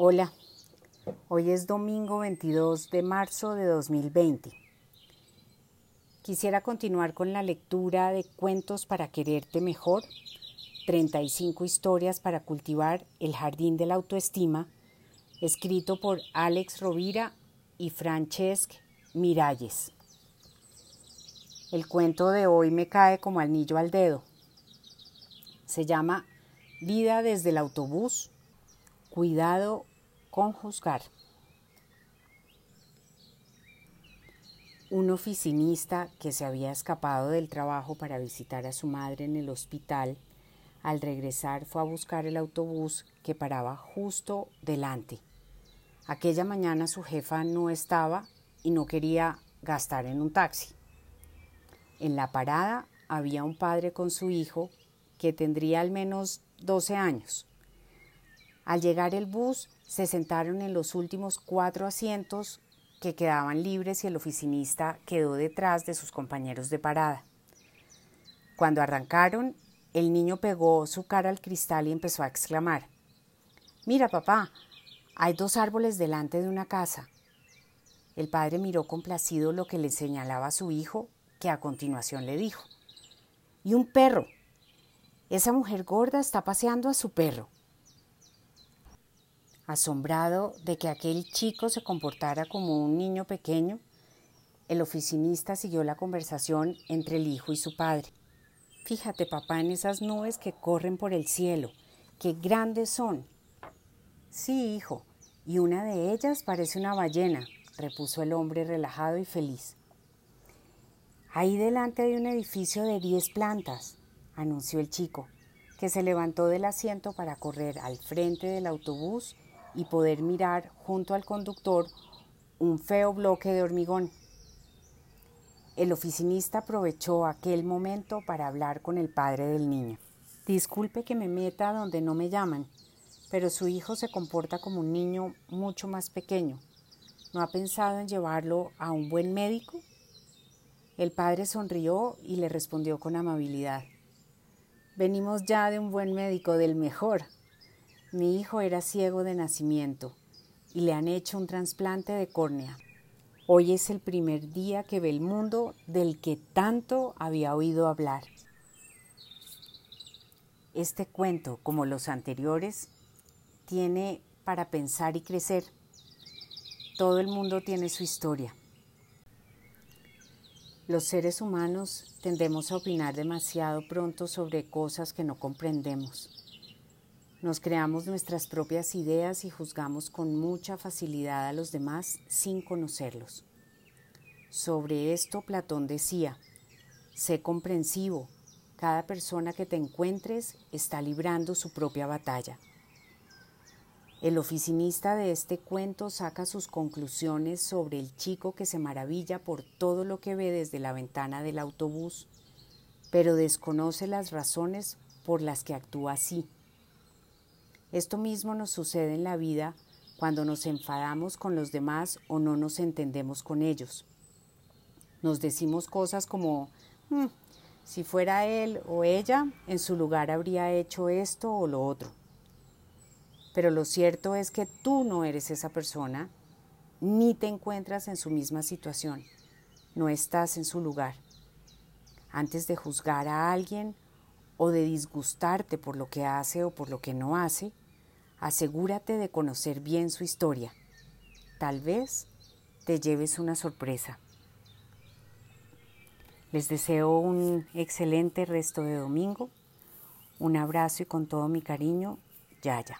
Hola, hoy es domingo 22 de marzo de 2020. Quisiera continuar con la lectura de Cuentos para quererte mejor, 35 historias para cultivar el jardín de la autoestima, escrito por Alex Rovira y Francesc Miralles. El cuento de hoy me cae como anillo al dedo. Se llama Vida desde el autobús Cuidado con juzgar. Un oficinista que se había escapado del trabajo para visitar a su madre en el hospital, al regresar fue a buscar el autobús que paraba justo delante. Aquella mañana su jefa no estaba y no quería gastar en un taxi. En la parada había un padre con su hijo que tendría al menos 12 años. Al llegar el bus, se sentaron en los últimos cuatro asientos que quedaban libres y el oficinista quedó detrás de sus compañeros de parada. Cuando arrancaron, el niño pegó su cara al cristal y empezó a exclamar, Mira, papá, hay dos árboles delante de una casa. El padre miró complacido lo que le señalaba a su hijo, que a continuación le dijo, Y un perro. Esa mujer gorda está paseando a su perro. Asombrado de que aquel chico se comportara como un niño pequeño, el oficinista siguió la conversación entre el hijo y su padre. Fíjate, papá, en esas nubes que corren por el cielo. ¡Qué grandes son! Sí, hijo, y una de ellas parece una ballena, repuso el hombre relajado y feliz. Ahí delante hay un edificio de diez plantas, anunció el chico, que se levantó del asiento para correr al frente del autobús y poder mirar junto al conductor un feo bloque de hormigón. El oficinista aprovechó aquel momento para hablar con el padre del niño. Disculpe que me meta donde no me llaman, pero su hijo se comporta como un niño mucho más pequeño. ¿No ha pensado en llevarlo a un buen médico? El padre sonrió y le respondió con amabilidad. Venimos ya de un buen médico, del mejor. Mi hijo era ciego de nacimiento y le han hecho un trasplante de córnea. Hoy es el primer día que ve el mundo del que tanto había oído hablar. Este cuento, como los anteriores, tiene para pensar y crecer. Todo el mundo tiene su historia. Los seres humanos tendemos a opinar demasiado pronto sobre cosas que no comprendemos. Nos creamos nuestras propias ideas y juzgamos con mucha facilidad a los demás sin conocerlos. Sobre esto Platón decía, sé comprensivo, cada persona que te encuentres está librando su propia batalla. El oficinista de este cuento saca sus conclusiones sobre el chico que se maravilla por todo lo que ve desde la ventana del autobús, pero desconoce las razones por las que actúa así esto mismo nos sucede en la vida cuando nos enfadamos con los demás o no nos entendemos con ellos. Nos decimos cosas como, hmm, si fuera él o ella, en su lugar habría hecho esto o lo otro. Pero lo cierto es que tú no eres esa persona, ni te encuentras en su misma situación, no estás en su lugar. Antes de juzgar a alguien o de disgustarte por lo que hace o por lo que no hace, asegúrate de conocer bien su historia. Tal vez te lleves una sorpresa. Les deseo un excelente resto de domingo. Un abrazo y con todo mi cariño, Yaya.